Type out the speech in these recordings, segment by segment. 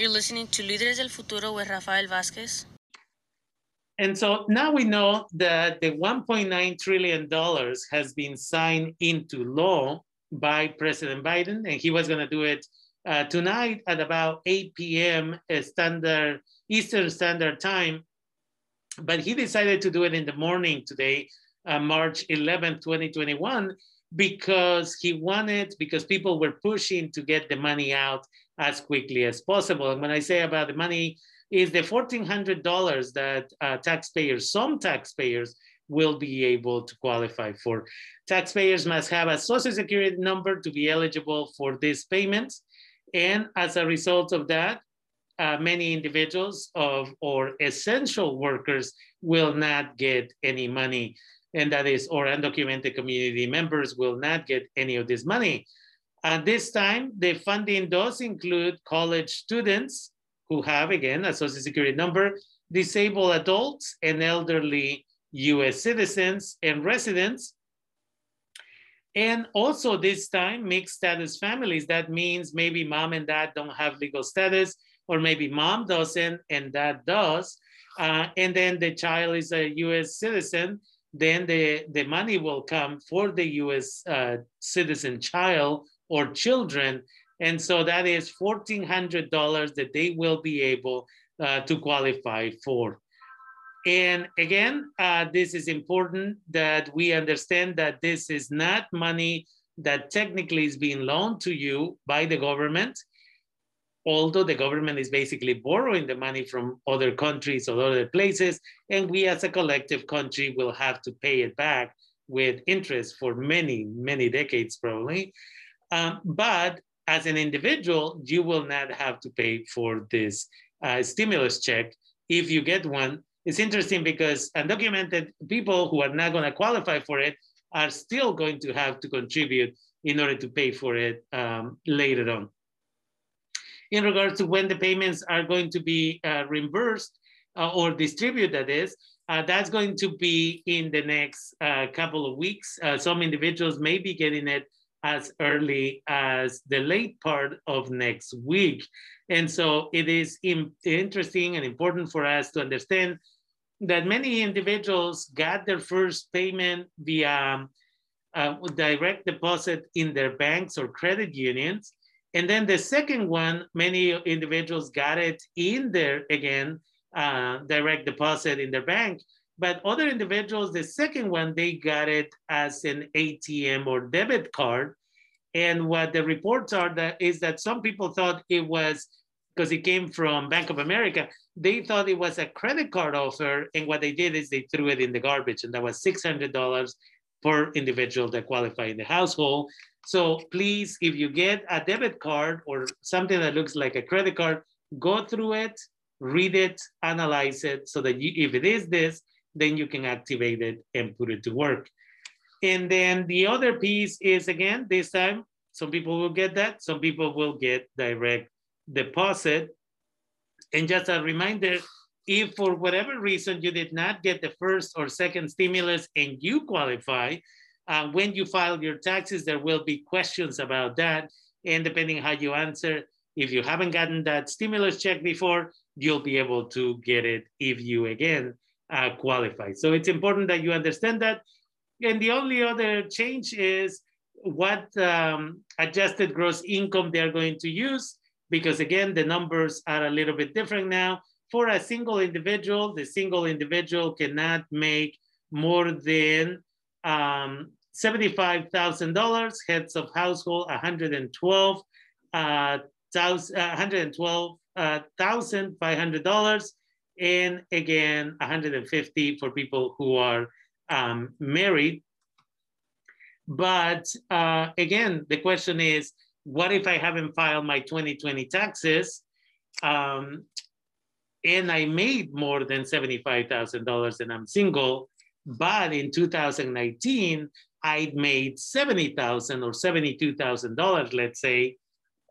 You're listening to Líderes del Futuro with Rafael Vázquez. And so now we know that the $1.9 trillion has been signed into law by President Biden, and he was going to do it uh, tonight at about 8 p.m. Standard Eastern Standard Time. But he decided to do it in the morning today, uh, March 11, 2021, because he wanted, because people were pushing to get the money out as quickly as possible. And when I say about the money, is the $1,400 that uh, taxpayers, some taxpayers, will be able to qualify for. Taxpayers must have a social security number to be eligible for these payments. And as a result of that, uh, many individuals of or essential workers will not get any money. And that is, or undocumented community members will not get any of this money. At this time, the funding does include college students who have, again, a social security number, disabled adults and elderly US citizens and residents. And also this time, mixed status families. That means maybe mom and dad don't have legal status, or maybe mom doesn't and dad does. Uh, and then the child is a US citizen, then the, the money will come for the US uh, citizen child or children. And so that is $1,400 that they will be able uh, to qualify for. And again, uh, this is important that we understand that this is not money that technically is being loaned to you by the government, although the government is basically borrowing the money from other countries or other places, and we as a collective country will have to pay it back with interest for many, many decades probably. Um, but as an individual, you will not have to pay for this uh, stimulus check if you get one. It's interesting because undocumented people who are not going to qualify for it are still going to have to contribute in order to pay for it um, later on. In regards to when the payments are going to be uh, reimbursed uh, or distributed, that is, uh, that's going to be in the next uh, couple of weeks. Uh, some individuals may be getting it as early as the late part of next week. And so it is interesting and important for us to understand that many individuals got their first payment via uh, direct deposit in their banks or credit unions. And then the second one, many individuals got it in their, again, uh, direct deposit in their bank. But other individuals, the second one, they got it as an ATM or debit card. And what the reports are that is that some people thought it was because it came from Bank of America, they thought it was a credit card offer. And what they did is they threw it in the garbage. And that was $600 per individual that qualified in the household. So please, if you get a debit card or something that looks like a credit card, go through it, read it, analyze it, so that you, if it is this, then you can activate it and put it to work. And then the other piece is again, this time, some people will get that, some people will get direct deposit. And just a reminder, if for whatever reason you did not get the first or second stimulus and you qualify, uh, when you file your taxes, there will be questions about that. And depending how you answer, if you haven't gotten that stimulus check before, you'll be able to get it if you again uh. So it's important that you understand that. And the only other change is what um, adjusted gross income they're going to use, because again, the numbers are a little bit different now. For a single individual, the single individual cannot make more than um, $75,000, heads of household 112, uh, $112,500, and again, 150 for people who are um, married. But uh, again, the question is, what if I haven't filed my 2020 taxes um, and I made more than $75,000 and I'm single, but in 2019, I made 70,000 or $72,000, let's say,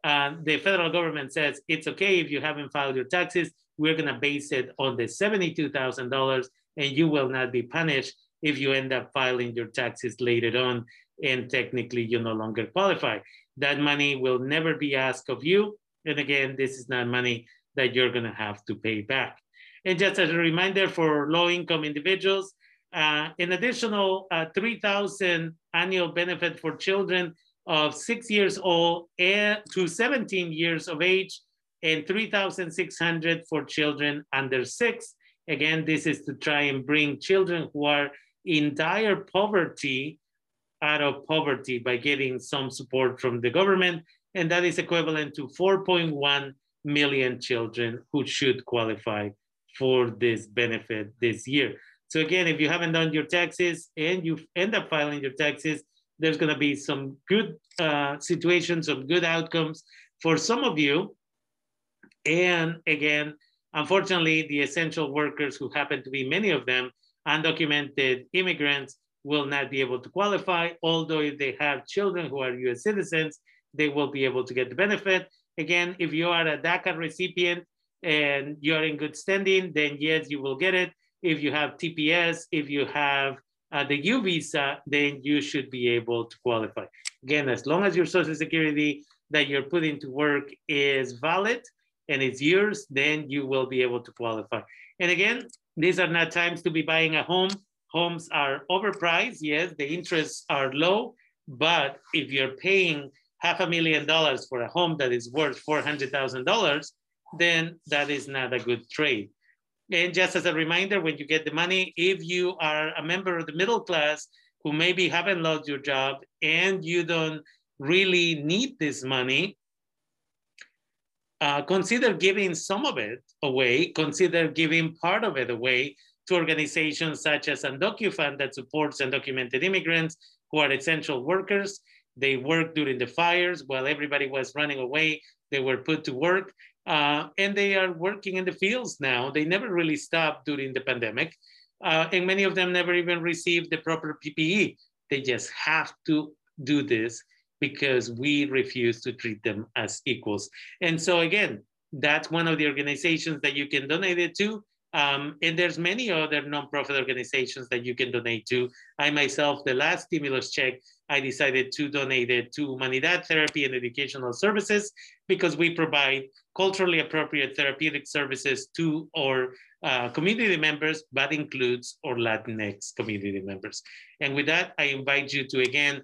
uh, the federal government says it's okay if you haven't filed your taxes. We're going to base it on the $72,000 and you will not be punished if you end up filing your taxes later on and technically you no longer qualify. That money will never be asked of you And again, this is not money that you're gonna have to pay back. And just as a reminder for low income individuals, uh, an additional uh, 3,000 annual benefit for children of six years old to 17 years of age and 3,600 for children under six. Again, this is to try and bring children who are in dire poverty out of poverty by getting some support from the government. And that is equivalent to 4.1 million children who should qualify for this benefit this year. So again, if you haven't done your taxes and you end up filing your taxes, there's going to be some good uh, situations, some good outcomes for some of you. And again, unfortunately, the essential workers who happen to be many of them undocumented immigrants will not be able to qualify, although if they have children who are US citizens, they will be able to get the benefit. Again, if you are a DACA recipient and you're in good standing, then yes, you will get it. If you have TPS, if you have uh, the U visa, then you should be able to qualify. Again, as long as your social security that you're putting to work is valid and it's yours, then you will be able to qualify. And again, these are not times to be buying a home. Homes are overpriced. Yes, the interests are low, but if you're paying half a million dollars for a home that is worth $400,000, then that is not a good trade. And just as a reminder, when you get the money, if you are a member of the middle class who maybe haven't lost your job and you don't really need this money, uh, consider giving some of it away, consider giving part of it away to organizations such as UndocuFund that supports undocumented immigrants who are essential workers. They worked during the fires while everybody was running away. They were put to work uh, and they are working in the fields now. They never really stopped during the pandemic. Uh, and many of them never even received the proper PPE. They just have to do this because we refuse to treat them as equals. And so again, that's one of the organizations that you can donate it to. Um, and there's many other nonprofit organizations that you can donate to. I myself, the last stimulus check, I decided to donate it to Humanidad Therapy and Educational Services because we provide culturally appropriate therapeutic services to our uh, community members, but includes our Latinx community members. And with that, I invite you to again,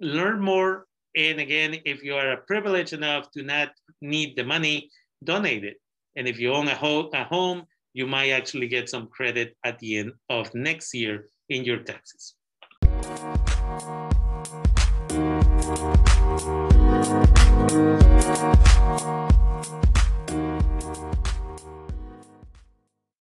learn more and again, if you are privileged enough to not need the money, donate it. And if you own a, ho a home, you might actually get some credit at the end of next year in your taxes.